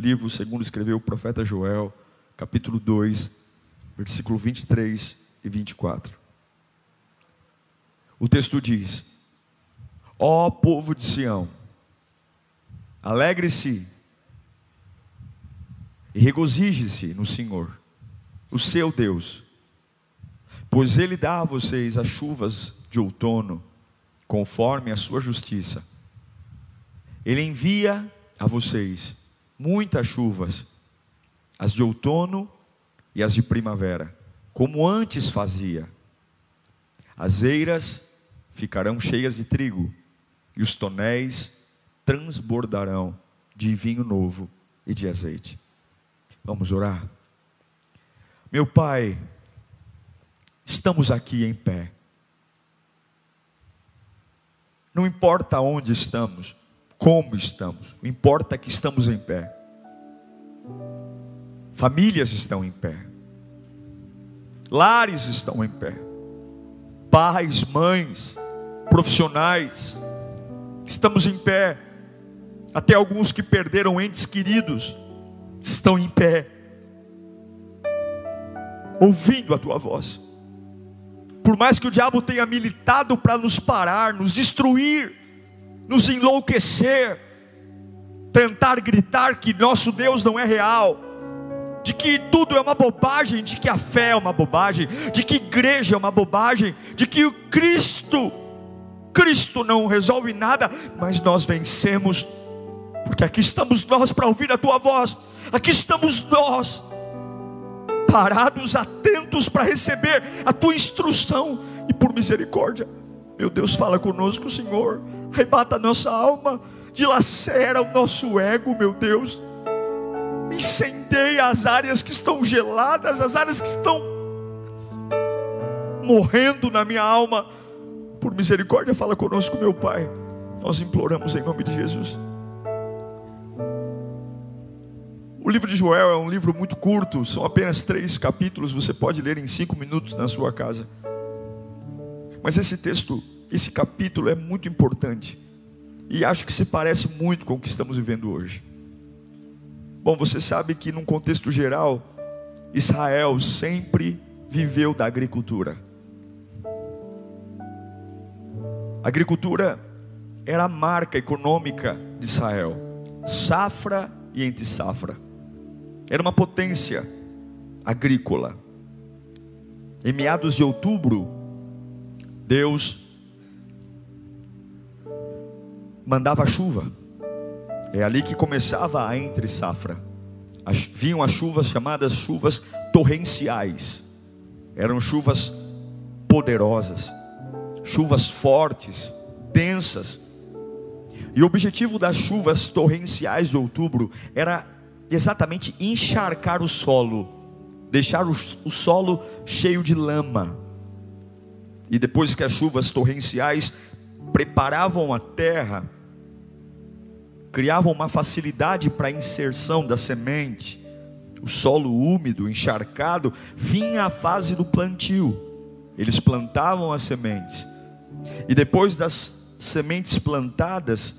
Livro segundo escreveu o profeta Joel, capítulo 2, versículo 23 e 24. O texto diz: Ó oh, povo de Sião, Alegre-se e regozije-se no Senhor, o seu Deus, pois Ele dá a vocês as chuvas de outono, conforme a sua justiça. Ele envia a vocês muitas chuvas, as de outono e as de primavera, como antes fazia. As eiras ficarão cheias de trigo, e os tonéis transbordarão de vinho novo e de azeite. Vamos orar? Meu Pai, estamos aqui em pé. Não importa onde estamos, como estamos, o importa é que estamos em pé. Famílias estão em pé, lares estão em pé, pais, mães, profissionais, estamos em pé. Até alguns que perderam entes queridos estão em pé, ouvindo a tua voz. Por mais que o diabo tenha militado para nos parar, nos destruir, nos enlouquecer, tentar gritar que nosso Deus não é real, de que tudo é uma bobagem, de que a fé é uma bobagem, de que igreja é uma bobagem, de que o Cristo, Cristo não resolve nada, mas nós vencemos porque aqui estamos nós para ouvir a tua voz, aqui estamos nós, parados, atentos para receber a tua instrução, e por misericórdia, meu Deus, fala conosco, Senhor, arrebata a nossa alma, dilacera o nosso ego, meu Deus, incendeia as áreas que estão geladas, as áreas que estão morrendo na minha alma, por misericórdia, fala conosco, meu Pai, nós imploramos em nome de Jesus. O livro de Joel é um livro muito curto, são apenas três capítulos, você pode ler em cinco minutos na sua casa. Mas esse texto, esse capítulo é muito importante e acho que se parece muito com o que estamos vivendo hoje. Bom, você sabe que num contexto geral, Israel sempre viveu da agricultura. A agricultura era a marca econômica de Israel, safra e entre safra era uma potência agrícola. Em meados de outubro, Deus mandava chuva. É ali que começava a entre safra. Vinham as chuvas chamadas chuvas torrenciais. Eram chuvas poderosas, chuvas fortes, densas. E o objetivo das chuvas torrenciais de outubro era exatamente encharcar o solo, deixar o, o solo cheio de lama. E depois que as chuvas torrenciais preparavam a terra, criavam uma facilidade para a inserção da semente, o solo úmido, encharcado, vinha a fase do plantio. Eles plantavam as sementes. E depois das sementes plantadas,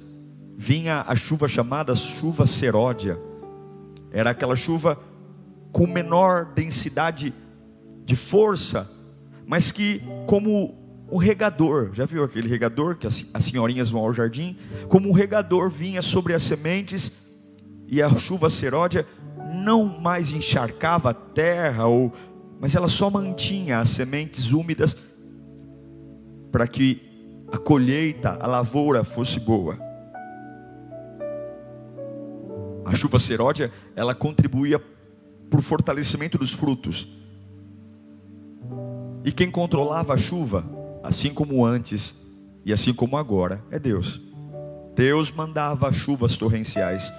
vinha a chuva chamada chuva seródia era aquela chuva com menor densidade de força, mas que, como o regador, já viu aquele regador que as, senhorinhas vão ao jardim? Como o regador vinha sobre as sementes e a chuva seródia não mais encharcava a terra, ou, mas ela só mantinha as sementes úmidas para que a colheita, a lavoura fosse boa. A chuva seródia, ela contribuía para o fortalecimento dos frutos. E quem controlava a chuva, assim como antes e assim como agora, é Deus. Deus mandava chuvas torrenciais.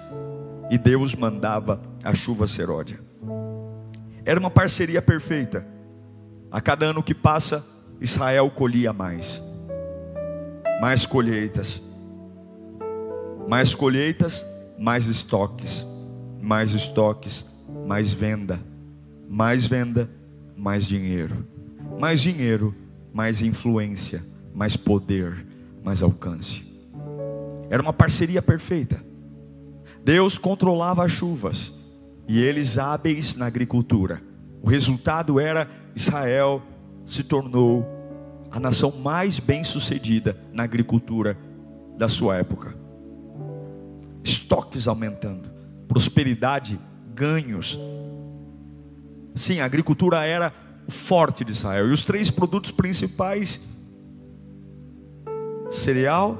e Deus mandava a chuva seródia. Era uma parceria perfeita. A cada ano que passa, Israel colhia mais. Mais colheitas. Mais colheitas, mais estoques. Mais estoques, mais venda. Mais venda, mais dinheiro. Mais dinheiro, mais influência, mais poder, mais alcance. Era uma parceria perfeita. Deus controlava as chuvas e eles hábeis na agricultura. O resultado era Israel se tornou a nação mais bem-sucedida na agricultura da sua época. Estoques aumentando, prosperidade, ganhos. Sim, a agricultura era o forte de Israel. E os três produtos principais: cereal,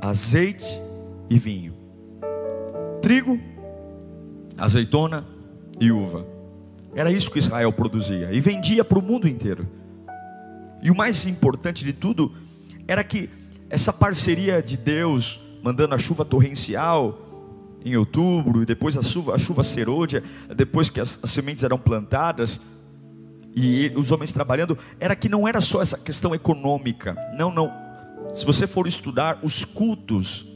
azeite e vinho. Trigo, azeitona e uva. Era isso que Israel produzia e vendia para o mundo inteiro. E o mais importante de tudo era que essa parceria de Deus, mandando a chuva torrencial em outubro, e depois a chuva, a chuva serôdia, depois que as, as sementes eram plantadas, e os homens trabalhando, era que não era só essa questão econômica. Não, não. Se você for estudar os cultos,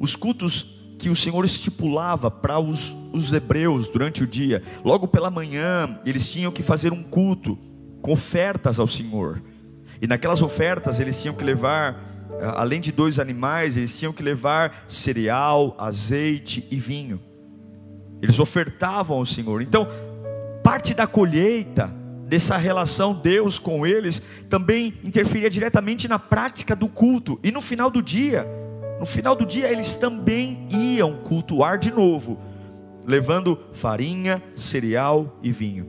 os cultos que o Senhor estipulava para os, os hebreus durante o dia. Logo pela manhã, eles tinham que fazer um culto com ofertas ao Senhor. E naquelas ofertas eles tinham que levar, além de dois animais, eles tinham que levar cereal, azeite e vinho. Eles ofertavam ao Senhor. Então, parte da colheita dessa relação Deus com eles também interferia diretamente na prática do culto. E no final do dia, no final do dia, eles também iam cultuar de novo, levando farinha, cereal e vinho.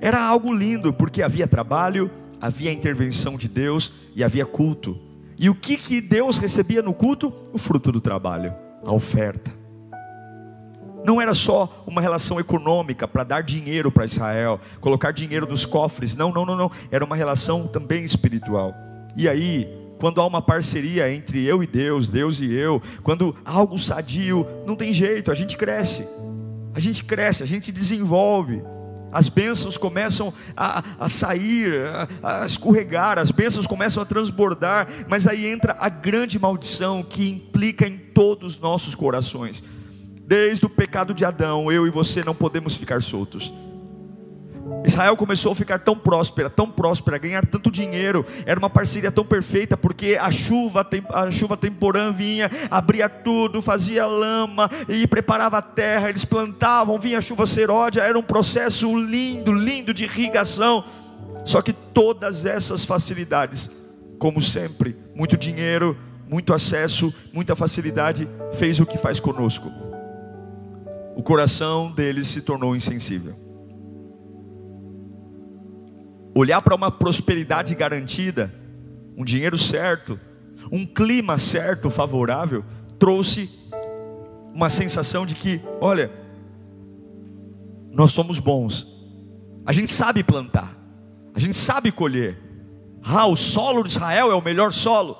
Era algo lindo, porque havia trabalho, havia intervenção de Deus e havia culto. E o que, que Deus recebia no culto? O fruto do trabalho, a oferta. Não era só uma relação econômica para dar dinheiro para Israel, colocar dinheiro nos cofres. Não, não, não, não. Era uma relação também espiritual. E aí, quando há uma parceria entre eu e Deus, Deus e eu, quando há algo sadio, não tem jeito, a gente cresce, a gente cresce, a gente desenvolve. As bênçãos começam a, a sair, a, a escorregar, as bênçãos começam a transbordar, mas aí entra a grande maldição que implica em todos os nossos corações. Desde o pecado de Adão, eu e você não podemos ficar soltos. Israel começou a ficar tão próspera, tão próspera, ganhar tanto dinheiro, era uma parceria tão perfeita, porque a chuva, a chuva temporã vinha, abria tudo, fazia lama e preparava a terra, eles plantavam, vinha a chuva seródia, era um processo lindo, lindo de irrigação. Só que todas essas facilidades, como sempre, muito dinheiro, muito acesso, muita facilidade, fez o que faz conosco. O coração deles se tornou insensível. Olhar para uma prosperidade garantida, um dinheiro certo, um clima certo, favorável, trouxe uma sensação de que, olha, nós somos bons, a gente sabe plantar, a gente sabe colher. Ah, o solo de Israel é o melhor solo,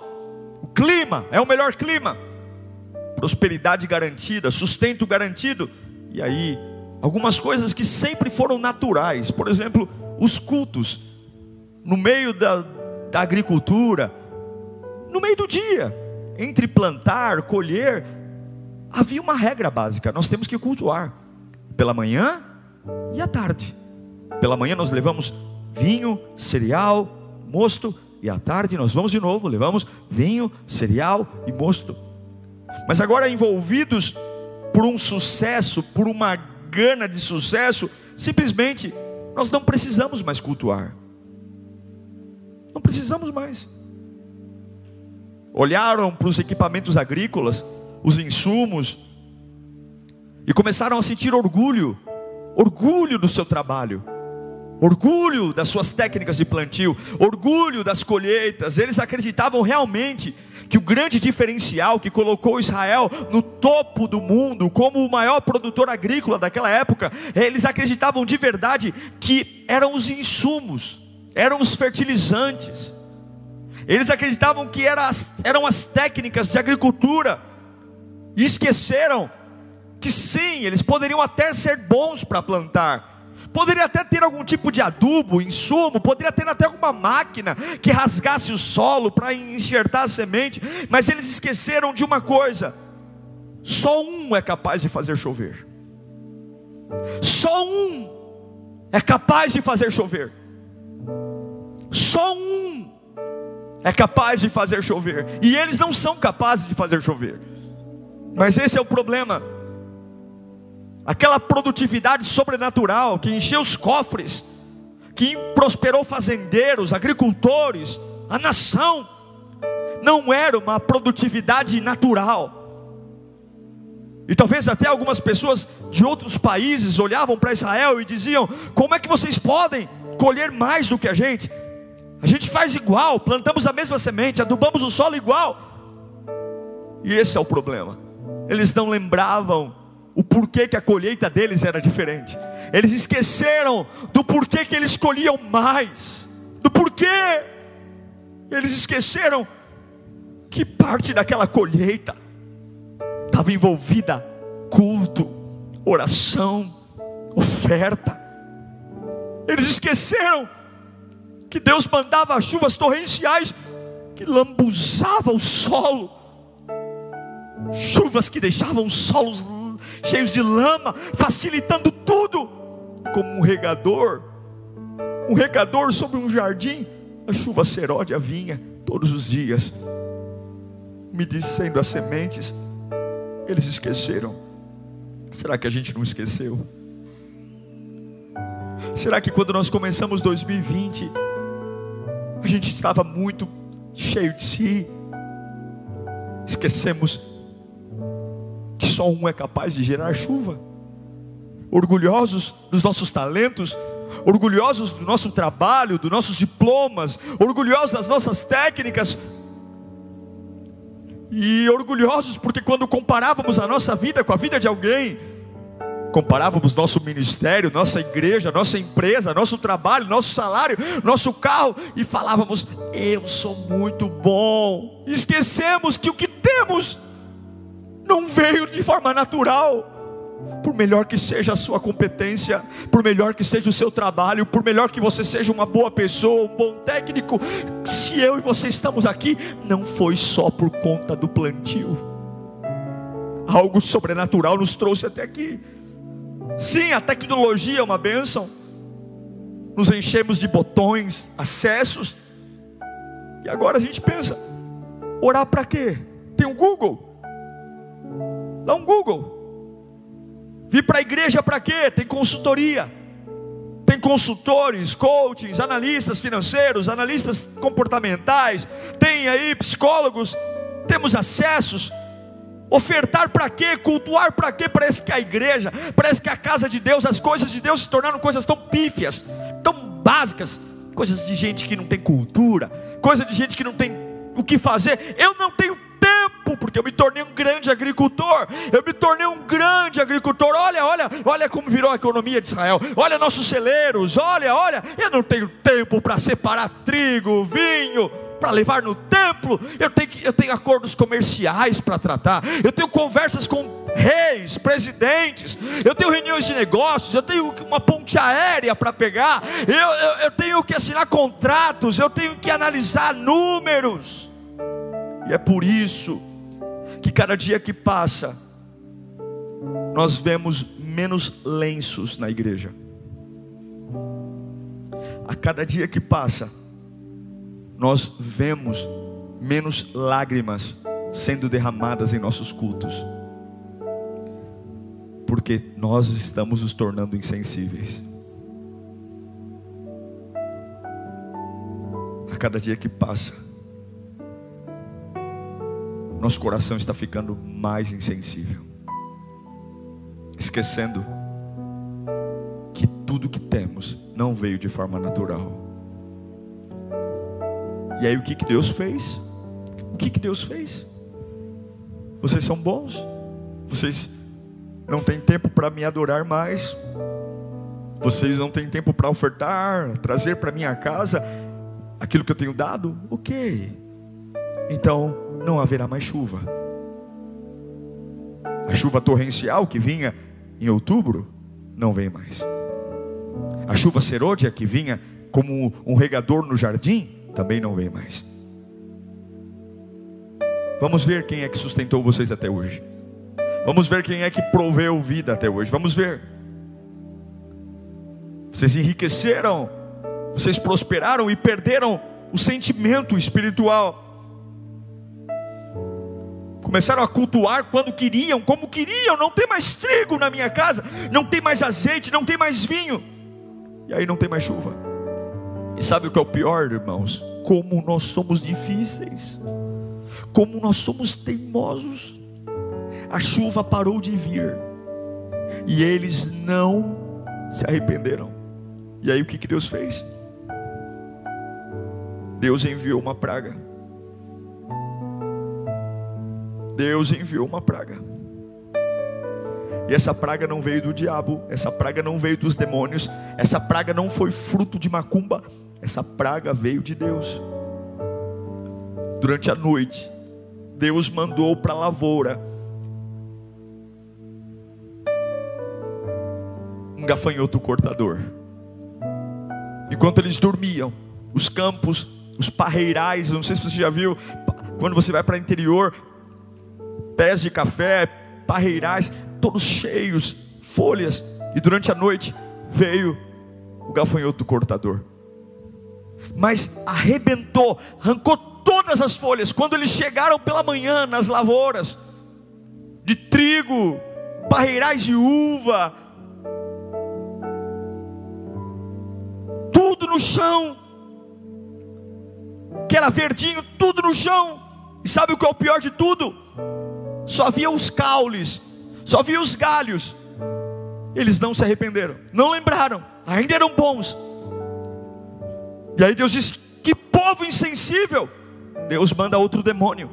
o clima é o melhor clima, prosperidade garantida, sustento garantido, e aí, algumas coisas que sempre foram naturais, por exemplo, os cultos, no meio da, da agricultura, no meio do dia, entre plantar, colher, havia uma regra básica: nós temos que cultuar pela manhã e à tarde. Pela manhã nós levamos vinho, cereal, mosto, e à tarde nós vamos de novo, levamos vinho, cereal e mosto. Mas agora envolvidos por um sucesso, por uma gana de sucesso, simplesmente nós não precisamos mais cultuar. Não precisamos mais. Olharam para os equipamentos agrícolas, os insumos, e começaram a sentir orgulho, orgulho do seu trabalho, orgulho das suas técnicas de plantio, orgulho das colheitas. Eles acreditavam realmente que o grande diferencial que colocou Israel no topo do mundo, como o maior produtor agrícola daquela época, eles acreditavam de verdade que eram os insumos, eram os fertilizantes. Eles acreditavam que eram as, técnicas de agricultura E esqueceram que sim, eles poderiam até ser bons para plantar, poderia até ter algum tipo de adubo, insumo, poderia ter até alguma máquina que rasgasse o solo para enxertar a semente, mas eles esqueceram de uma coisa: só um é capaz de fazer chover. Só um é capaz de fazer chover. Só um é capaz de fazer chover. E eles não são capazes de fazer chover. Mas esse é o problema. Aquela produtividade sobrenatural que encheu os cofres, que prosperou fazendeiros, agricultores, a nação, não era uma produtividade natural. E talvez até algumas pessoas de outros países olhavam para Israel e diziam: Como é que vocês podem colher mais do que a gente? A gente faz igual, plantamos a mesma semente, adubamos o solo igual. E esse é o problema. Eles não lembravam o porquê que a colheita deles era diferente. Eles esqueceram do porquê que eles colhiam mais. Do porquê. Eles esqueceram que parte daquela colheita estava envolvida culto, oração, oferta. Eles esqueceram que Deus mandava chuvas torrenciais que lambuzavam o solo, chuvas que deixavam os solos cheios de lama, facilitando tudo, como um regador, um regador sobre um jardim, a chuva seródia vinha todos os dias, me dizendo as sementes, eles esqueceram. Será que a gente não esqueceu? Será que quando nós começamos 2020, a gente estava muito cheio de si, esquecemos que só um é capaz de gerar chuva, orgulhosos dos nossos talentos, orgulhosos do nosso trabalho, dos nossos diplomas, orgulhosos das nossas técnicas, e orgulhosos porque quando comparávamos a nossa vida com a vida de alguém, comparávamos nosso ministério, nossa igreja, nossa empresa, nosso trabalho, nosso salário, nosso carro e falávamos: "Eu sou muito bom". Esquecemos que o que temos não veio de forma natural. Por melhor que seja a sua competência, por melhor que seja o seu trabalho, por melhor que você seja uma boa pessoa, um bom técnico, se eu e você estamos aqui, não foi só por conta do plantio. Algo sobrenatural nos trouxe até aqui. Sim, a tecnologia é uma bênção. Nos enchemos de botões, acessos. E agora a gente pensa: orar para quê? Tem um Google. Dá um Google. Vir para a igreja para quê? Tem consultoria. Tem consultores, coachings, analistas financeiros, analistas comportamentais, tem aí psicólogos, temos acessos. Ofertar para quê? Cultuar para quê? Parece que a igreja, parece que a casa de Deus, as coisas de Deus se tornaram coisas tão pífias, tão básicas, coisas de gente que não tem cultura, coisa de gente que não tem o que fazer. Eu não tenho tempo, porque eu me tornei um grande agricultor. Eu me tornei um grande agricultor. Olha, olha, olha como virou a economia de Israel. Olha nossos celeiros. Olha, olha. Eu não tenho tempo para separar trigo, vinho para levar no templo, eu tenho, eu tenho acordos comerciais para tratar, eu tenho conversas com reis, presidentes, eu tenho reuniões de negócios, eu tenho uma ponte aérea para pegar, eu, eu, eu tenho que assinar contratos, eu tenho que analisar números, e é por isso que cada dia que passa, nós vemos menos lenços na igreja. A cada dia que passa, nós vemos menos lágrimas sendo derramadas em nossos cultos. Porque nós estamos nos tornando insensíveis. A cada dia que passa, nosso coração está ficando mais insensível, esquecendo que tudo que temos não veio de forma natural. E aí o que, que Deus fez? O que, que Deus fez? Vocês são bons, vocês não têm tempo para me adorar mais, vocês não têm tempo para ofertar, trazer para minha casa aquilo que eu tenho dado? Ok, então não haverá mais chuva. chuva torrencial que vinha em outubro não vem mais. A chuva serôdia que vinha como um regador no jardim também não vem mais. Vamos ver quem é que sustentou vocês até hoje. Vamos ver quem é que proveu vida até hoje. Vamos ver. Vocês enriqueceram, vocês prosperaram e perderam o sentimento espiritual. Começaram a cultuar quando queriam, como queriam. Não tem mais trigo na minha casa, não tem mais azeite, não tem mais vinho. E aí não tem mais chuva. E sabe o que é o pior, irmãos? Como nós somos difíceis, como nós somos teimosos. A chuva parou de vir e eles não se arrependeram. E aí o que, que Deus fez? Deus enviou uma praga. Deus enviou uma praga. E essa praga não veio do diabo, essa praga não veio dos demônios, essa praga não foi fruto de macumba, essa praga veio de Deus. Durante a noite, Deus mandou para a lavoura um gafanhoto cortador. Enquanto eles dormiam, os campos, os parreirais, não sei se você já viu, quando você vai para o interior, pés de café, parreirais, todos cheios, folhas, e durante a noite veio o gafanhoto cortador. Mas arrebentou, arrancou todas as folhas. Quando eles chegaram pela manhã nas lavouras de trigo, parreirais de uva, tudo no chão, que era verdinho, tudo no chão. E sabe o que é o pior de tudo? Só havia os caules, só havia os galhos. Eles não se arrependeram, não lembraram, ainda eram bons. E aí Deus diz: Que povo insensível! Deus manda outro demônio,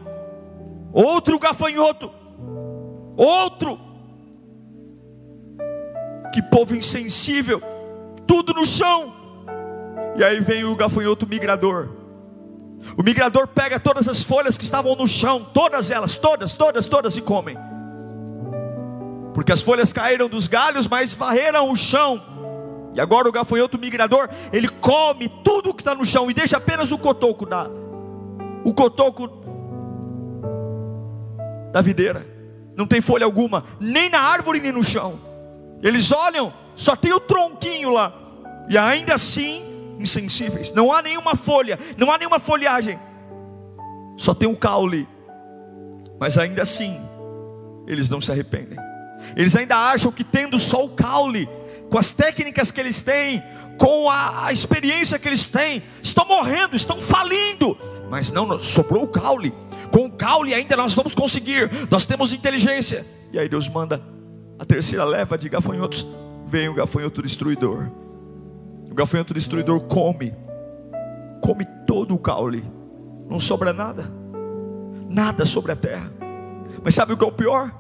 outro gafanhoto, outro. Que povo insensível, tudo no chão. E aí vem o gafanhoto migrador. O migrador pega todas as folhas que estavam no chão, todas elas, todas, todas, todas e comem. Porque as folhas caíram dos galhos, mas varreram o chão. E agora o gafanhoto migrador, ele come tudo que está no chão e deixa apenas o cotoco da, o cotoco da videira. Não tem folha alguma, nem na árvore nem no chão. Eles olham, só tem o tronquinho lá. E ainda assim insensíveis, não há nenhuma folha, não há nenhuma folhagem, só tem um caule, mas ainda assim, eles não se arrependem, eles ainda acham que tendo só o caule, com as técnicas que eles têm, com a, a experiência que eles têm, estão morrendo, estão falindo, mas não, sobrou o caule, com o caule ainda nós vamos conseguir, nós temos inteligência, e aí Deus manda a terceira leva de gafanhotos, vem o gafanhoto destruidor, gafanhoto destruidor come, come todo o caule, não sobra nada, nada sobre a terra. Mas sabe o que é o pior?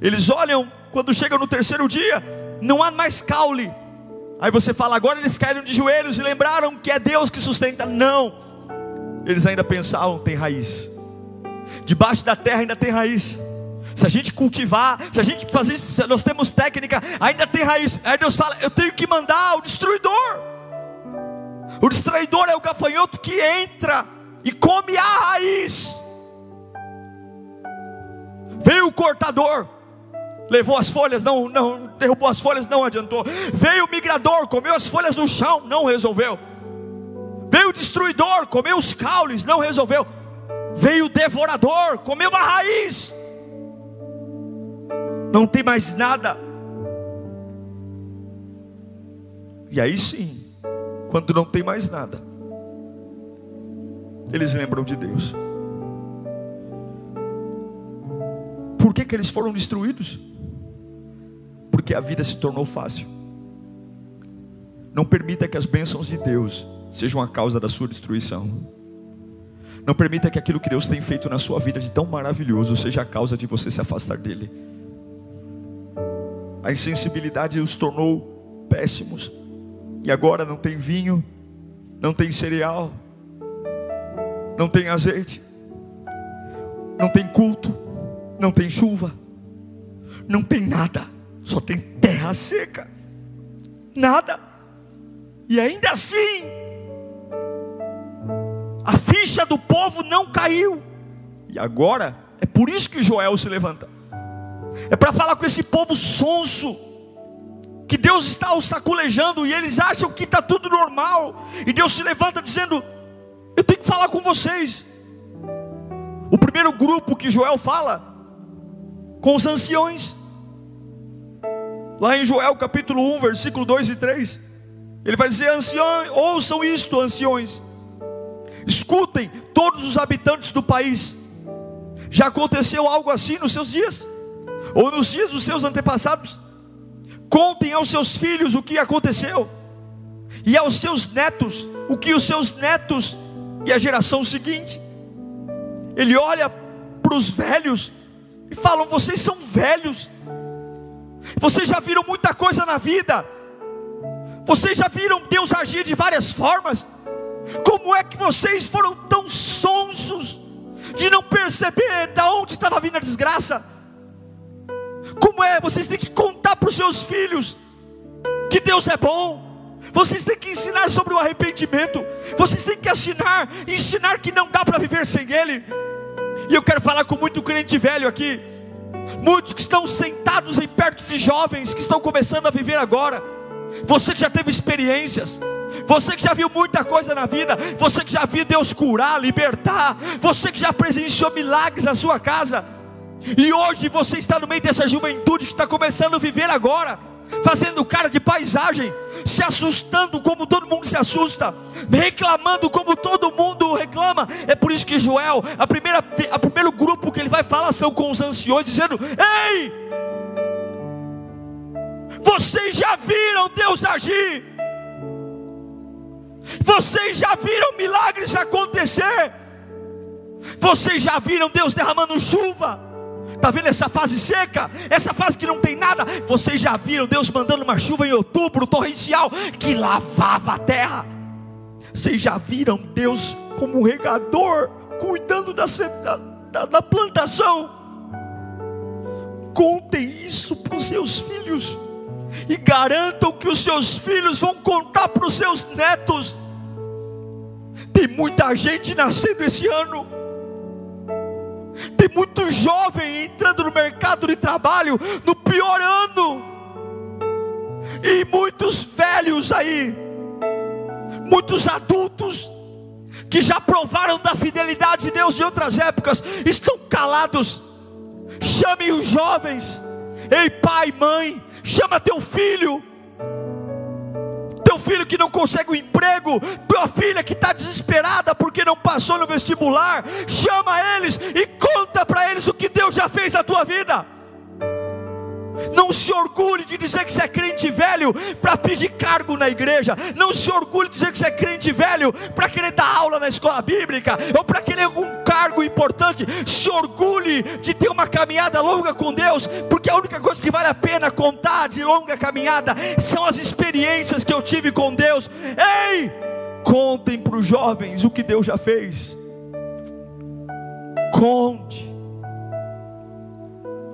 Eles olham, quando chega no terceiro dia, não há mais caule. Aí você fala, agora eles caíram de joelhos e lembraram que é Deus que sustenta. Não, eles ainda pensavam, tem raiz. Debaixo da terra ainda tem raiz se a gente cultivar, se a gente fazer, nós temos técnica, ainda tem raiz. Aí Deus fala: eu tenho que mandar o destruidor. O destruidor é o gafanhoto que entra e come a raiz. Veio o cortador, levou as folhas, não, não derrubou as folhas, não adiantou. Veio o migrador, comeu as folhas no chão, não resolveu. Veio o destruidor, comeu os caules, não resolveu. Veio o devorador, comeu a raiz, não tem mais nada. E aí sim, quando não tem mais nada, eles lembram de Deus. Por que, que eles foram destruídos? Porque a vida se tornou fácil. Não permita que as bênçãos de Deus sejam a causa da sua destruição. Não permita que aquilo que Deus tem feito na sua vida de tão maravilhoso seja a causa de você se afastar dele a insensibilidade os tornou péssimos. E agora não tem vinho, não tem cereal, não tem azeite, não tem culto, não tem chuva. não tem nada, só tem terra seca. Nada. E ainda assim, a ficha do povo não caiu. E agora, é por isso que Joel se levanta. É para falar com esse povo sonso, que Deus está os saculejando e eles acham que está tudo normal. E Deus se levanta dizendo: Eu tenho que falar com vocês. O primeiro grupo que Joel fala, com os anciões, lá em Joel capítulo 1, versículo 2 e 3, ele vai dizer: Anciões, ouçam isto, anciões, escutem todos os habitantes do país. Já aconteceu algo assim nos seus dias? Ou nos dias dos seus antepassados? Contem aos seus filhos o que aconteceu, e aos seus netos o que os seus netos e a geração seguinte. Ele olha para os velhos e falam: vocês são velhos, vocês já viram muita coisa na vida, vocês já viram Deus agir de várias formas. Como é que vocês foram tão sonsos de não perceber da onde estava vindo a desgraça? Como é? Vocês têm que contar para os seus filhos que Deus é bom. Vocês têm que ensinar sobre o arrependimento. Vocês têm que ensinar, ensinar que não dá para viver sem Ele. E eu quero falar com muito crente velho aqui. Muitos que estão sentados em perto de jovens que estão começando a viver agora. Você que já teve experiências, você que já viu muita coisa na vida, você que já viu Deus curar, libertar, você que já presenciou milagres na sua casa, e hoje você está no meio dessa juventude que está começando a viver agora, fazendo cara de paisagem, se assustando como todo mundo se assusta, reclamando como todo mundo reclama. É por isso que Joel, a primeira, a primeiro grupo que ele vai falar são com os anciões, dizendo: Ei, vocês já viram Deus agir? Vocês já viram milagres acontecer? Vocês já viram Deus derramando chuva? Está vendo essa fase seca? Essa fase que não tem nada? Vocês já viram Deus mandando uma chuva em outubro, torrencial, que lavava a terra? Vocês já viram Deus como regador, cuidando da, da, da plantação? Contem isso para os seus filhos e garantam que os seus filhos vão contar para os seus netos. Tem muita gente nascendo esse ano tem muito jovem entrando no mercado de trabalho no pior ano. E muitos velhos aí, muitos adultos que já provaram da fidelidade de Deus em outras épocas, estão calados. Chame os jovens. Ei, pai, mãe, chama teu filho teu filho que não consegue um emprego, tua filha que está desesperada porque não passou no vestibular, chama eles e conta para eles o que Deus já fez na tua vida. Não se orgulhe de dizer que você é crente velho para pedir cargo na igreja. Não se orgulhe de dizer que você é crente velho para querer dar aula na escola bíblica ou para querer algum cargo importante. Se orgulhe de ter uma caminhada longa com Deus, porque a única coisa que vale a pena contar de longa caminhada são as experiências que eu tive com Deus. Ei, contem para os jovens o que Deus já fez. Conte.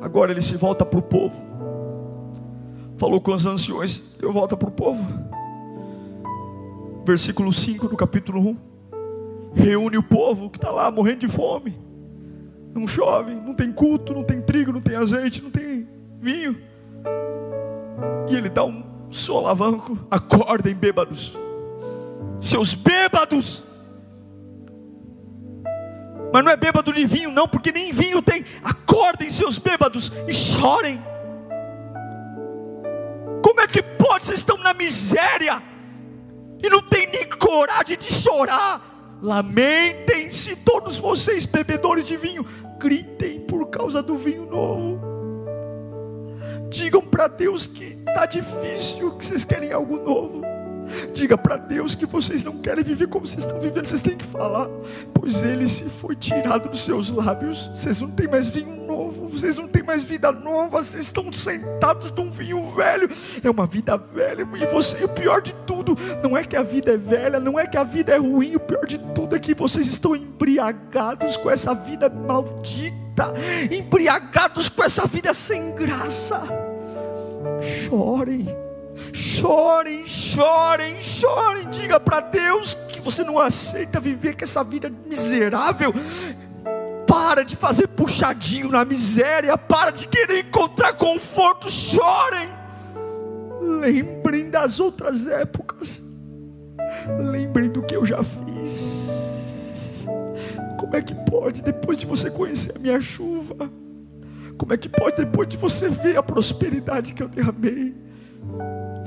Agora ele se volta para o povo falou com os anciões, eu volto para o povo. Versículo 5 do capítulo 1. Reúne o povo que está lá morrendo de fome. Não chove, não tem culto, não tem trigo, não tem azeite, não tem vinho. E ele dá um solavanco. Acordem, bêbados. Seus bêbados. Mas não é bêbado de vinho, não, porque nem vinho tem. Acordem, seus bêbados, e chorem. Como é que pode? Vocês estão na miséria e não tem nem coragem de chorar. Lamentem-se todos vocês, bebedores de vinho, gritem por causa do vinho novo. Digam para Deus que está difícil, que vocês querem algo novo. Diga para Deus que vocês não querem viver como vocês estão vivendo, vocês têm que falar, pois Ele se foi tirado dos seus lábios. Vocês não têm mais vinho novo, vocês não têm mais vida nova, vocês estão sentados num vinho velho. É uma vida velha, e você, o pior de tudo, não é que a vida é velha, não é que a vida é ruim, o pior de tudo é que vocês estão embriagados com essa vida maldita. Embriagados com essa vida sem graça. Chorem, chorem, chorem, chorem. Diga para Deus que você não aceita viver com essa vida miserável. Para de fazer puxadinho na miséria, para de querer encontrar conforto. Chorem, lembrem das outras épocas, lembrem do que eu já fiz. Como é que pode, depois de você conhecer a minha chuva, como é que pode, depois de você ver a prosperidade que eu derramei,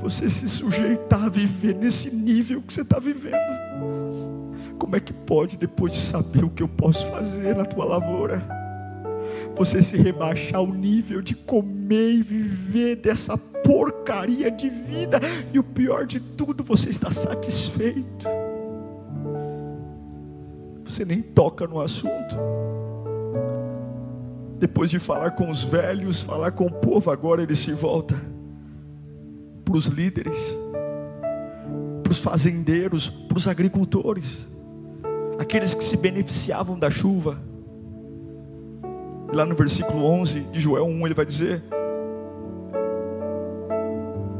você se sujeitar a viver nesse nível que você está vivendo? Como é que pode, depois de saber o que eu posso fazer na tua lavoura, você se rebaixar ao nível de comer e viver dessa porcaria de vida, e o pior de tudo, você está satisfeito? Você nem toca no assunto. Depois de falar com os velhos, falar com o povo, agora ele se volta para os líderes, para os fazendeiros, para os agricultores, aqueles que se beneficiavam da chuva. Lá no versículo 11 de Joel 1, ele vai dizer: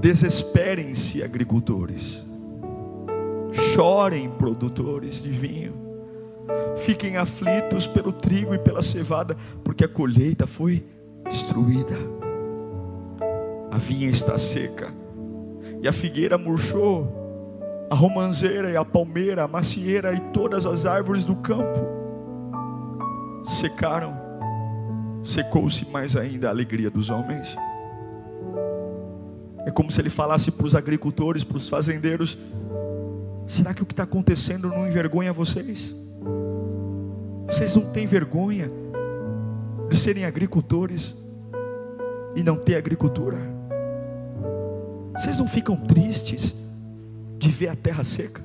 Desesperem-se, agricultores, chorem, produtores de vinho fiquem aflitos pelo trigo e pela cevada, porque a colheita foi destruída. A vinha está seca, e a figueira murchou, a romanceira e a palmeira, a macieira e todas as árvores do campo secaram. Secou-se mais ainda a alegria dos homens. É como se ele falasse para os agricultores, para os fazendeiros: será que o que está acontecendo não envergonha vocês? Vocês não têm vergonha de serem agricultores e não ter agricultura? Vocês não ficam tristes de ver a terra seca?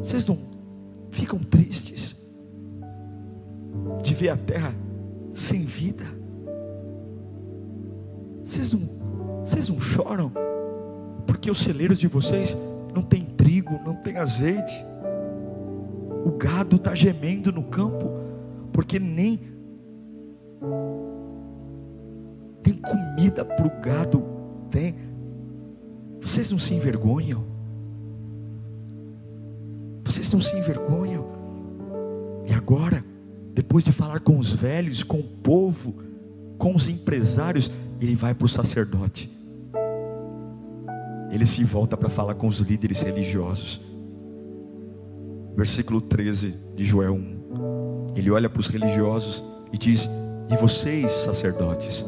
Vocês não ficam tristes de ver a terra sem vida? Vocês não, vocês não choram porque os celeiros de vocês não tem trigo, não tem azeite? O gado está gemendo no campo, porque nem tem comida para o gado. Tem. Vocês não se envergonham? Vocês não se envergonham? E agora, depois de falar com os velhos, com o povo, com os empresários, ele vai para o sacerdote. Ele se volta para falar com os líderes religiosos versículo 13 de Joel 1. Ele olha para os religiosos e diz: E vocês, sacerdotes,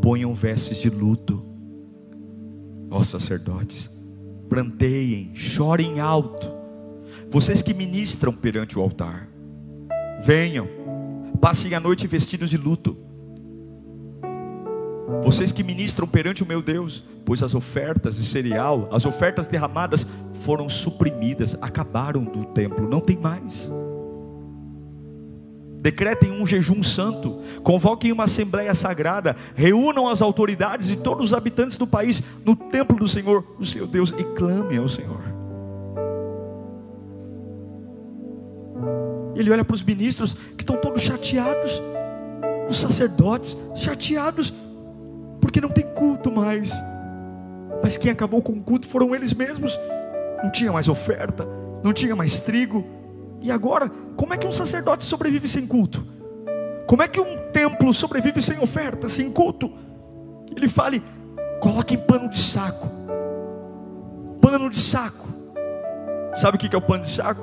ponham vestes de luto, ó sacerdotes, pranteiem, chorem alto, vocês que ministram perante o altar, venham, passem a noite vestidos de luto, vocês que ministram perante o meu Deus, pois as ofertas de cereal, as ofertas derramadas foram suprimidas, acabaram do templo, não tem mais. Decretem um jejum santo, convoquem uma assembleia sagrada, reúnam as autoridades e todos os habitantes do país no templo do Senhor, o seu Deus, e clamem ao Senhor. Ele olha para os ministros que estão todos chateados, os sacerdotes chateados porque não tem culto mais. Mas quem acabou com o culto foram eles mesmos. Não tinha mais oferta, não tinha mais trigo. E agora, como é que um sacerdote sobrevive sem culto? Como é que um templo sobrevive sem oferta, sem culto? Ele fale: coloquem pano de saco. Pano de saco. Sabe o que é o pano de saco?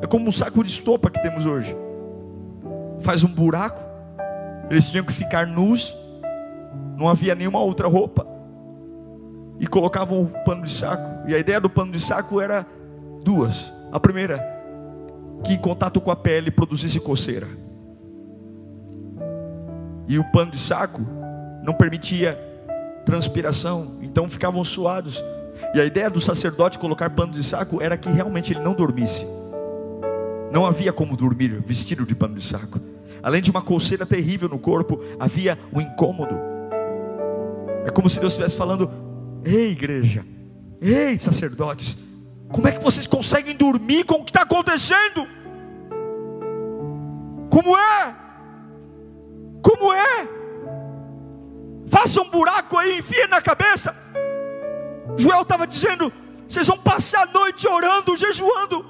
É como um saco de estopa que temos hoje. Faz um buraco. Eles tinham que ficar nus não havia nenhuma outra roupa. E colocavam o pano de saco. E a ideia do pano de saco era duas. A primeira, que em contato com a pele produzisse coceira. E o pano de saco não permitia transpiração, então ficavam suados. E a ideia do sacerdote colocar pano de saco era que realmente ele não dormisse. Não havia como dormir vestido de pano de saco. Além de uma coceira terrível no corpo, havia o um incômodo é como se Deus estivesse falando: Ei, igreja, ei, sacerdotes, como é que vocês conseguem dormir com o que está acontecendo? Como é? como é. Faça um buraco aí, enfia na cabeça. Joel estava dizendo: vocês vão passar a noite orando, jejuando,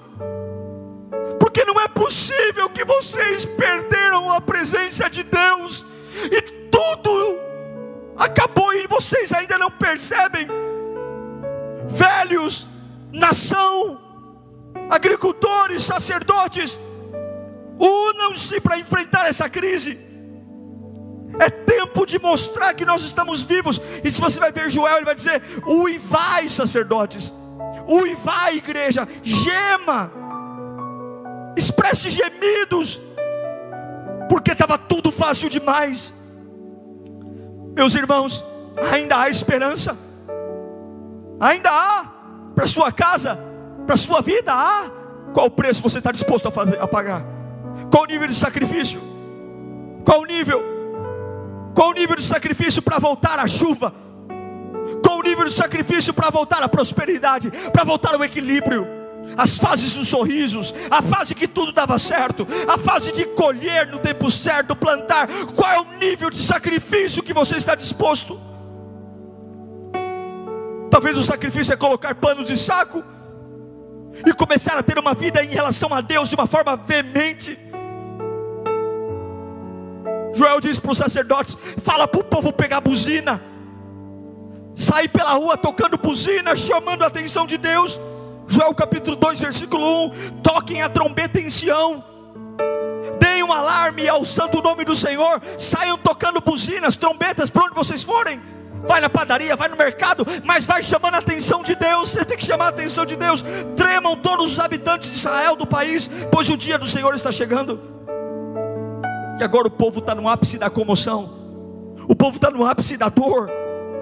porque não é possível que vocês perderam a presença de Deus e tudo acabou e vocês ainda não percebem. Velhos, nação, agricultores, sacerdotes, unam-se para enfrentar essa crise. É tempo de mostrar que nós estamos vivos. E se você vai ver Joel, ele vai dizer: uivai, sacerdotes, uivai, igreja, gema, expresse gemidos, porque estava tudo fácil demais. Meus irmãos, ainda há esperança, ainda há para sua casa, para sua vida, há. Qual preço você está disposto a, fazer, a pagar? Qual o nível de sacrifício? Qual o nível? Qual o nível de sacrifício para voltar a chuva? Qual o nível de sacrifício para voltar a prosperidade, para voltar ao equilíbrio? As fases dos sorrisos, a fase que tudo dava certo, a fase de colher no tempo certo, plantar. Qual é o nível de sacrifício que você está disposto? Talvez o sacrifício é colocar panos de saco e começar a ter uma vida em relação a Deus de uma forma veemente. Joel diz para os sacerdotes: fala para o povo pegar buzina, sair pela rua tocando buzina, chamando a atenção de Deus. Joel capítulo 2, versículo 1: toquem a trombeta em Sião, deem um alarme ao santo nome do Senhor, saiam tocando buzinas, trombetas, para onde vocês forem. Vai na padaria, vai no mercado, mas vai chamando a atenção de Deus. Você tem que chamar a atenção de Deus. Tremam todos os habitantes de Israel do país, pois o dia do Senhor está chegando. E agora o povo está no ápice da comoção, o povo está no ápice da dor.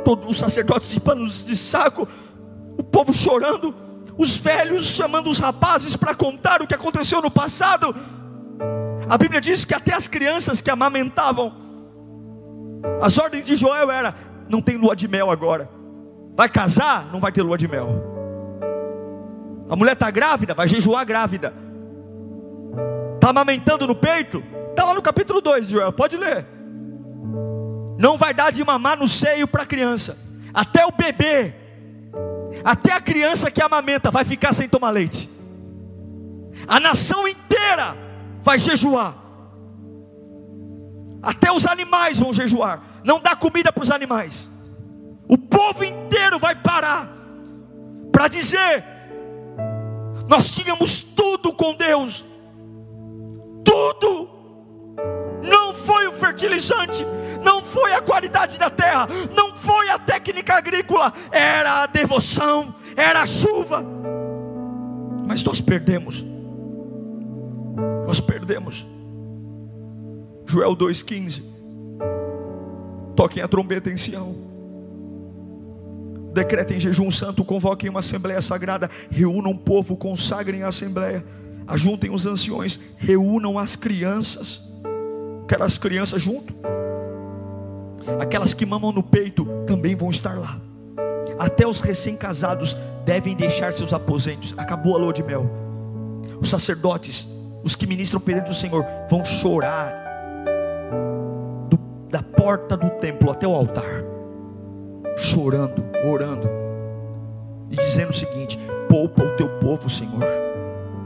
Todos os sacerdotes de panos de saco, o povo chorando, os velhos chamando os rapazes para contar o que aconteceu no passado. A Bíblia diz que até as crianças que amamentavam, as ordens de Joel era: não tem lua de mel agora. Vai casar? Não vai ter lua de mel. A mulher está grávida? Vai jejuar grávida. Está amamentando no peito? Está lá no capítulo 2 de Joel, pode ler. Não vai dar de mamar no seio para a criança. Até o bebê, até a criança que amamenta vai ficar sem tomar leite. A nação inteira vai jejuar. Até os animais vão jejuar. Não dá comida para os animais. O povo inteiro vai parar para dizer: Nós tínhamos tudo com Deus, tudo não foi o fertilizante, não foi a qualidade da terra, não foi a técnica agrícola, era a devoção, era a chuva. Mas nós perdemos, nós perdemos. Joel 2,15. Toquem a trombeta em Sião. Decretem jejum santo, convoquem uma assembleia sagrada, reúnam o povo, consagrem a assembleia, ajuntem os anciões, reúnam as crianças aquelas crianças junto. Aquelas que mamam no peito também vão estar lá. Até os recém-casados devem deixar seus aposentos. Acabou a lua de mel. Os sacerdotes, os que ministram perante o Senhor, vão chorar porta do templo até o altar, chorando, orando e dizendo o seguinte: poupa o teu povo, Senhor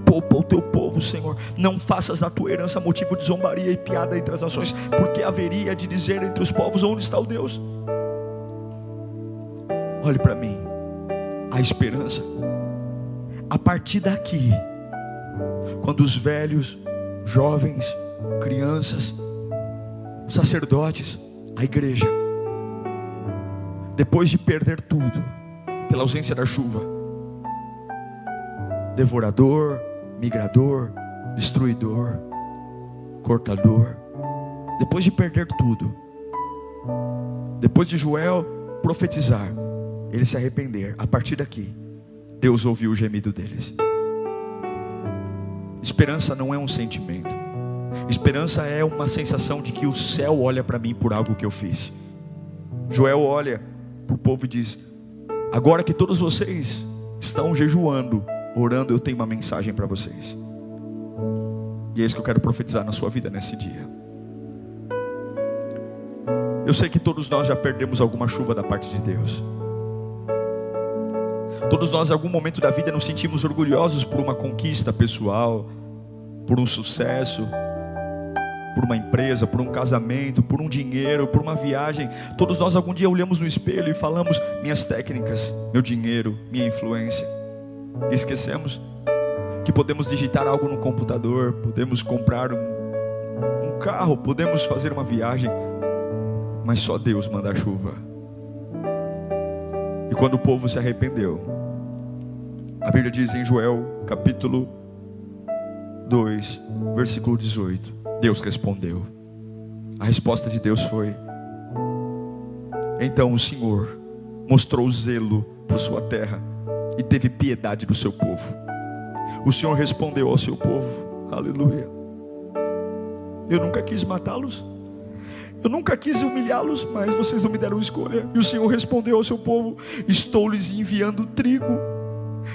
poupa o teu povo, Senhor. Não faças da tua herança motivo de zombaria e piada entre as nações, porque haveria de dizer entre os povos: onde está o Deus? Olhe para mim, a esperança. A partir daqui, quando os velhos, jovens, crianças, sacerdotes, a igreja, depois de perder tudo, pela ausência da chuva, devorador, migrador, destruidor, cortador. Depois de perder tudo, depois de Joel profetizar, eles se arrepender, a partir daqui, Deus ouviu o gemido deles. Esperança não é um sentimento, esperança é uma sensação de que o céu olha para mim por algo que eu fiz. Joel olha para o povo e diz: Agora que todos vocês estão jejuando, orando, eu tenho uma mensagem para vocês. E é isso que eu quero profetizar na sua vida nesse dia. Eu sei que todos nós já perdemos alguma chuva da parte de Deus. Todos nós, em algum momento da vida, nos sentimos orgulhosos por uma conquista pessoal, por um sucesso, por uma empresa, por um casamento, por um dinheiro, por uma viagem. Todos nós, algum dia, olhamos no espelho e falamos: minhas técnicas, meu dinheiro, minha influência. E esquecemos que podemos digitar algo no computador, podemos comprar um, um carro, podemos fazer uma viagem, mas só Deus manda a chuva. E quando o povo se arrependeu, a Bíblia diz em Joel, capítulo 2, versículo 18: Deus respondeu. A resposta de Deus foi: Então o Senhor mostrou zelo por sua terra e teve piedade do seu povo. O Senhor respondeu ao seu povo: Aleluia. Eu nunca quis matá-los. Eu nunca quis humilhá-los, mas vocês não me deram escolha. E o Senhor respondeu ao seu povo: Estou lhes enviando trigo,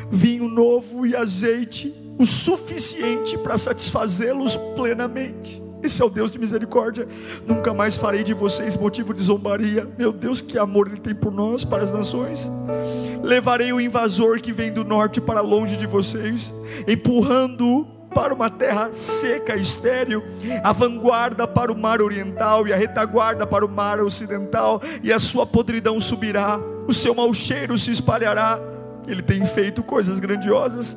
vinho novo e azeite, o suficiente para satisfazê-los plenamente. Esse é o Deus de misericórdia. Nunca mais farei de vocês motivo de zombaria. Meu Deus, que amor Ele tem por nós, para as nações. Levarei o invasor que vem do norte para longe de vocês, empurrando-o para uma terra seca e estéril, a vanguarda para o mar oriental e a retaguarda para o mar ocidental, e a sua podridão subirá, o seu mau cheiro se espalhará. Ele tem feito coisas grandiosas.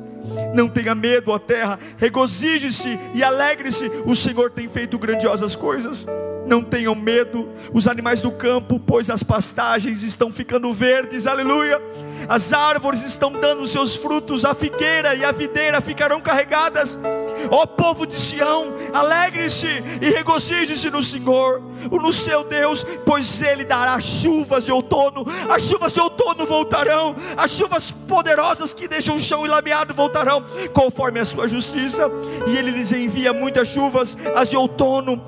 Não tenha medo, ó terra, regozije-se e alegre-se. O Senhor tem feito grandiosas coisas. Não tenham medo, os animais do campo, pois as pastagens estão ficando verdes, aleluia. As árvores estão dando seus frutos, a figueira e a videira ficarão carregadas. Ó povo de Sião, alegre-se e regozije-se no Senhor, no seu Deus, pois Ele dará chuvas de outono. As chuvas de outono voltarão, as chuvas poderosas que deixam o chão lameado voltarão, conforme a sua justiça. E Ele lhes envia muitas chuvas, as de outono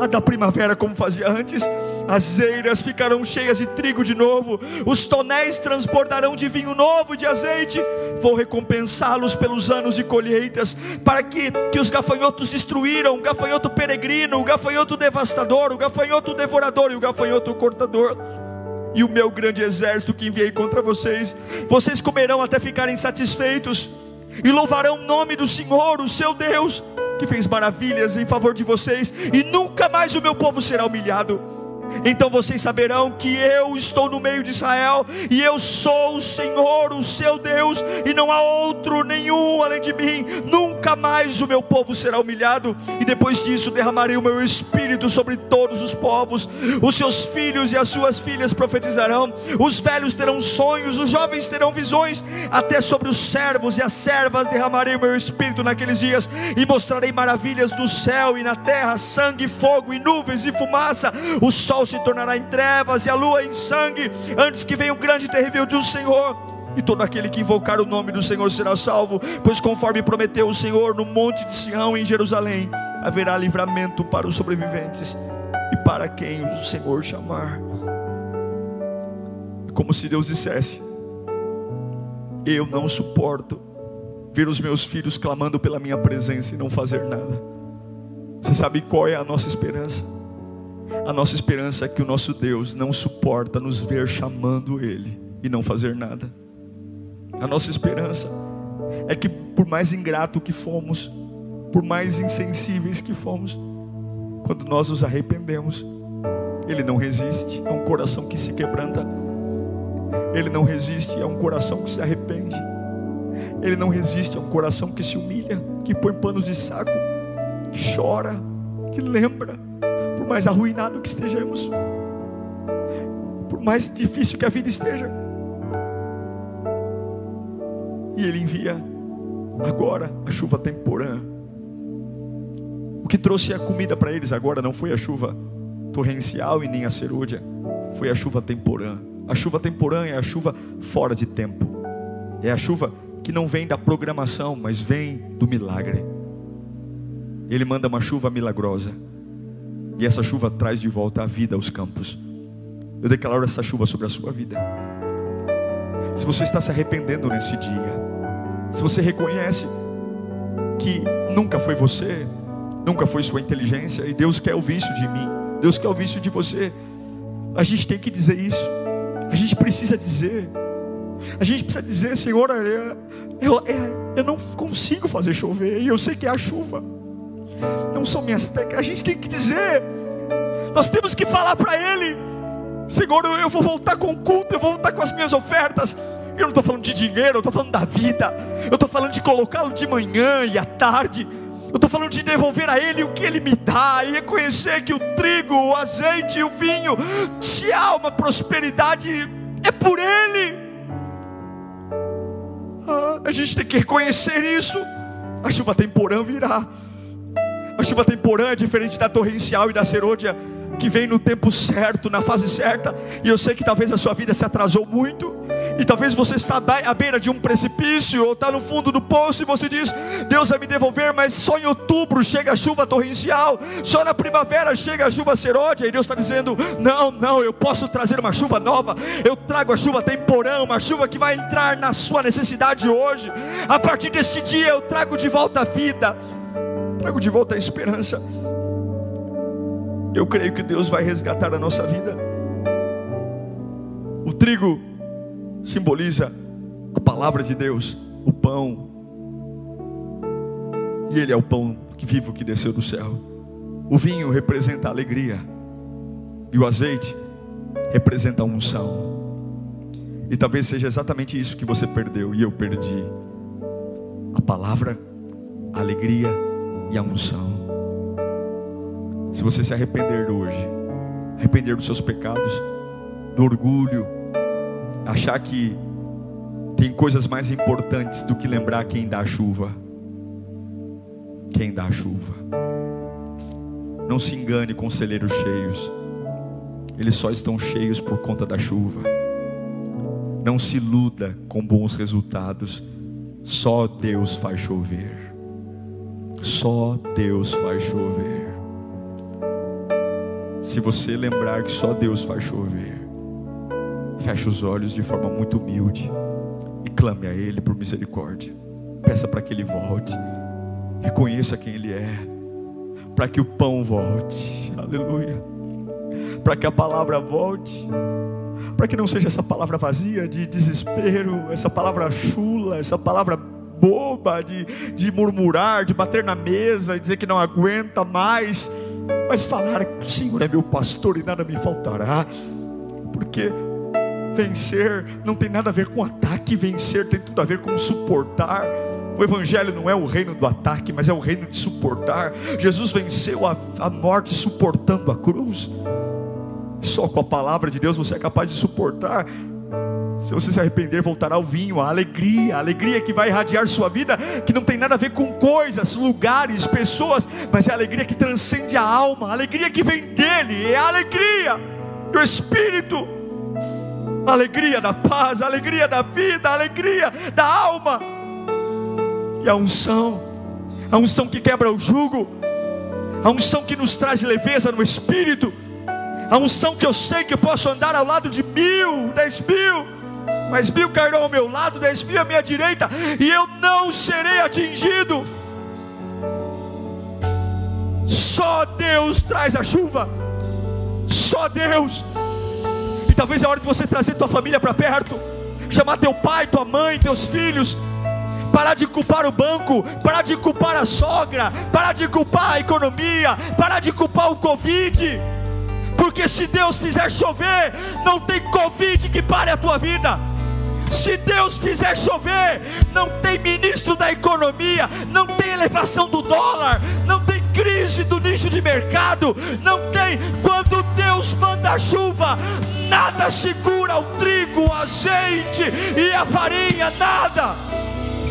a da primavera, como fazia antes. As eiras ficarão cheias de trigo de novo, os tonéis transbordarão de vinho novo, de azeite. Vou recompensá-los pelos anos de colheitas, para que, que os gafanhotos destruíram, o gafanhoto peregrino, o gafanhoto devastador, o gafanhoto devorador e o gafanhoto cortador e o meu grande exército que enviei contra vocês. Vocês comerão até ficarem satisfeitos e louvarão o nome do Senhor, o seu Deus que fez maravilhas em favor de vocês, e nunca mais o meu povo será humilhado. Então vocês saberão que eu estou no meio de Israel e eu sou o Senhor, o seu Deus, e não há outro nenhum além de mim. Nunca mais o meu povo será humilhado, e depois disso derramarei o meu espírito sobre todos os povos. Os seus filhos e as suas filhas profetizarão, os velhos terão sonhos, os jovens terão visões, até sobre os servos e as servas derramarei o meu espírito naqueles dias e mostrarei maravilhas do céu e na terra, sangue, fogo e nuvens e fumaça. O sol sol se tornará em trevas e a lua em sangue, antes que venha o grande terrível do Senhor. E todo aquele que invocar o nome do Senhor será salvo, pois conforme prometeu o Senhor no monte de Sião em Jerusalém, haverá livramento para os sobreviventes e para quem o Senhor chamar. Como se Deus dissesse: Eu não suporto ver os meus filhos clamando pela minha presença e não fazer nada. Você sabe qual é a nossa esperança? A nossa esperança é que o nosso Deus não suporta nos ver chamando Ele e não fazer nada. A nossa esperança é que, por mais ingrato que fomos, por mais insensíveis que fomos, quando nós nos arrependemos, Ele não resiste a um coração que se quebranta, Ele não resiste a um coração que se arrepende, Ele não resiste a um coração que se humilha, que põe panos de saco, que chora, que lembra por mais arruinado que estejamos, por mais difícil que a vida esteja. E Ele envia agora a chuva temporã. O que trouxe a comida para eles agora não foi a chuva torrencial e nem a serúdia, foi a chuva temporã. A chuva temporã é a chuva fora de tempo, é a chuva que não vem da programação, mas vem do milagre. Ele manda uma chuva milagrosa. E essa chuva traz de volta a vida aos campos. Eu declaro essa chuva sobre a sua vida. Se você está se arrependendo nesse dia, se você reconhece que nunca foi você, nunca foi sua inteligência, e Deus quer o vício de mim, Deus quer o vício de você, A gente tem que dizer isso. A gente precisa dizer. A gente precisa dizer, Senhor, eu, eu, eu não consigo fazer chover. E eu sei que é a chuva. Não são minhas técnicas. A gente tem que dizer. Nós temos que falar para Ele. Senhor, eu vou voltar com o culto, eu vou voltar com as minhas ofertas. Eu não estou falando de dinheiro, eu estou falando da vida. Eu estou falando de colocá-lo de manhã e à tarde. Eu estou falando de devolver a Ele o que Ele me dá e reconhecer que o trigo, o azeite e o vinho, se há uma prosperidade, é por Ele. Ah, a gente tem que reconhecer isso. A chuva temporã virá. A chuva temporã é diferente da torrencial e da serôdia que vem no tempo certo, na fase certa. E eu sei que talvez a sua vida se atrasou muito. E talvez você está à beira de um precipício ou está no fundo do poço e você diz: Deus vai me devolver, mas só em outubro chega a chuva torrencial, só na primavera chega a chuva seródia. E Deus está dizendo: Não, não, eu posso trazer uma chuva nova. Eu trago a chuva temporã, uma chuva que vai entrar na sua necessidade hoje. A partir deste dia eu trago de volta a vida, trago de volta a esperança. Eu creio que Deus vai resgatar a nossa vida. O trigo simboliza a palavra de Deus, o pão. E ele é o pão vivo que desceu do céu. O vinho representa a alegria. E o azeite representa a unção. E talvez seja exatamente isso que você perdeu e eu perdi. A palavra, a alegria e a unção. Se você se arrepender hoje, arrepender dos seus pecados, do orgulho, achar que tem coisas mais importantes do que lembrar quem dá a chuva. Quem dá a chuva. Não se engane com celeiros cheios. Eles só estão cheios por conta da chuva. Não se iluda com bons resultados. Só Deus faz chover. Só Deus faz chover. Se você lembrar que só Deus faz chover, feche os olhos de forma muito humilde e clame a Ele por misericórdia. Peça para que Ele volte, reconheça quem Ele é, para que o pão volte, aleluia, para que a palavra volte, para que não seja essa palavra vazia de desespero, essa palavra chula, essa palavra boba de, de murmurar, de bater na mesa e dizer que não aguenta mais mas falar o Senhor é meu pastor e nada me faltará, porque vencer não tem nada a ver com ataque, vencer tem tudo a ver com suportar. O Evangelho não é o reino do ataque, mas é o reino de suportar. Jesus venceu a, a morte suportando a cruz. Só com a palavra de Deus você é capaz de suportar. Se você se arrepender, voltará ao vinho, a alegria, a alegria que vai irradiar sua vida, que não tem nada a ver com coisas, lugares, pessoas, mas é a alegria que transcende a alma, a alegria que vem dele, é a alegria do Espírito, a alegria da paz, a alegria da vida, a alegria da alma, e a unção, a unção que quebra o jugo, a unção que nos traz leveza no Espírito, a unção que eu sei que eu posso andar ao lado de mil, dez mil, mas mil cairão ao meu lado, dez mil à minha direita, e eu não serei atingido. Só Deus traz a chuva, só Deus. E talvez é hora de você trazer tua família para perto, chamar teu pai, tua mãe, teus filhos, parar de culpar o banco, parar de culpar a sogra, parar de culpar a economia, parar de culpar o Covid. Porque se Deus fizer chover, não tem Covid que pare a tua vida. Se Deus fizer chover, não tem ministro da economia, não tem elevação do dólar, não tem crise do nicho de mercado, não tem. Quando Deus manda chuva, nada segura o trigo, o azeite e a farinha, nada.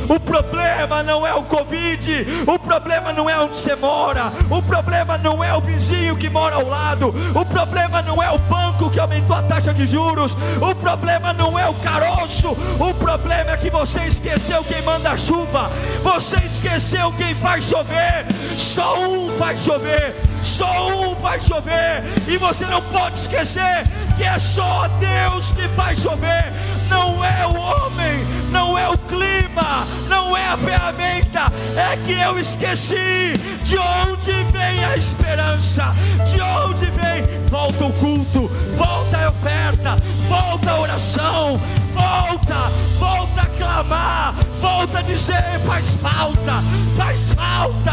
O problema não é o Covid, o problema não é onde você mora, o problema não é o vizinho que mora ao lado, o problema não é o banco que aumentou a taxa de juros, o problema não é o caroço, o problema é que você esqueceu quem manda a chuva, você esqueceu quem faz chover, só um faz chover, só um faz chover, e você não pode esquecer que é só Deus que faz chover, não é o homem, não é o clima, não é a ferramenta, é que eu esqueci. De onde vem a esperança, de onde vem, volta o culto, volta volta, volta a oração, volta, volta a clamar, volta a dizer: faz falta, faz falta,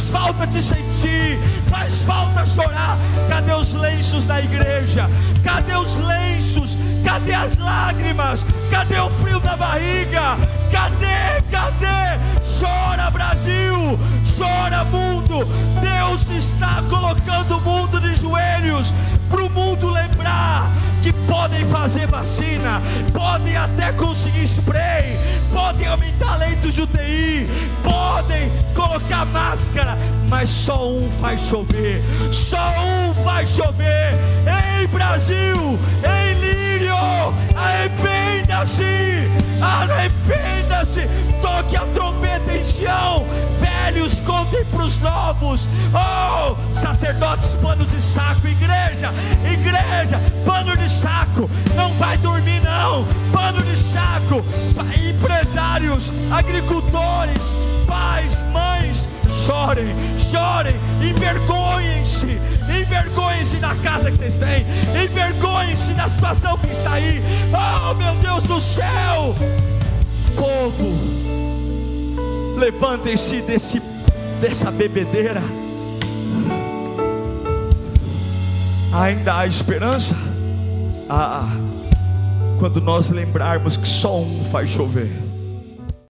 faz falta te sentir, faz falta chorar. Cadê os lenços da igreja? Cadê os lenços? Cadê as lágrimas? Cadê o frio da barriga? Cadê? Cadê? Chora Brasil, chora mundo. Deus está colocando o mundo de joelhos para o mundo lembrar que podem fazer vacina, podem até conseguir spray, podem aumentar leitos de UTI, podem colocar máscara, mas só um faz chover, só um faz chover. Em Brasil, em Lírio, arrependa-se, arrependa-se, toque a trombeta em Sião, velhos contem para os novos, oh, sacerdotes, panos de saco, igreja, igreja, pano de saco, não vai dormir não, pano de saco, empresários, agricultores, pais, mães, chorem, chorem, envergonhem-se, envergonhem-se da casa que vocês têm, envergonhem-se da situação que está aí, oh meu Deus do céu, povo, levantem-se desse, dessa bebedeira, ainda há esperança? Ah, quando nós lembrarmos que só um faz chover.